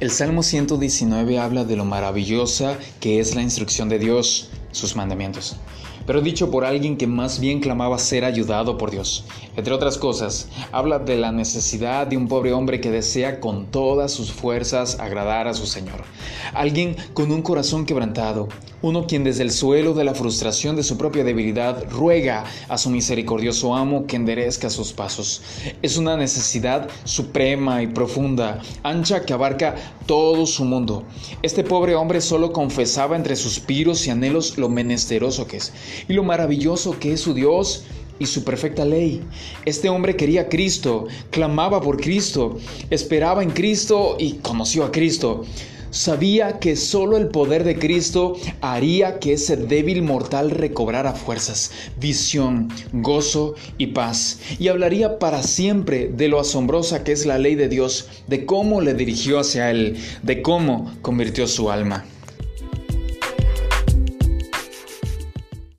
El Salmo 119 habla de lo maravillosa que es la instrucción de Dios, sus mandamientos pero dicho por alguien que más bien clamaba ser ayudado por Dios. Entre otras cosas, habla de la necesidad de un pobre hombre que desea con todas sus fuerzas agradar a su Señor. Alguien con un corazón quebrantado, uno quien desde el suelo de la frustración de su propia debilidad ruega a su misericordioso amo que enderezca sus pasos. Es una necesidad suprema y profunda, ancha que abarca todo su mundo. Este pobre hombre solo confesaba entre suspiros y anhelos lo menesteroso que es y lo maravilloso que es su Dios y su perfecta ley. Este hombre quería a Cristo, clamaba por Cristo, esperaba en Cristo y conoció a Cristo. Sabía que solo el poder de Cristo haría que ese débil mortal recobrara fuerzas, visión, gozo y paz, y hablaría para siempre de lo asombrosa que es la ley de Dios, de cómo le dirigió hacia Él, de cómo convirtió su alma.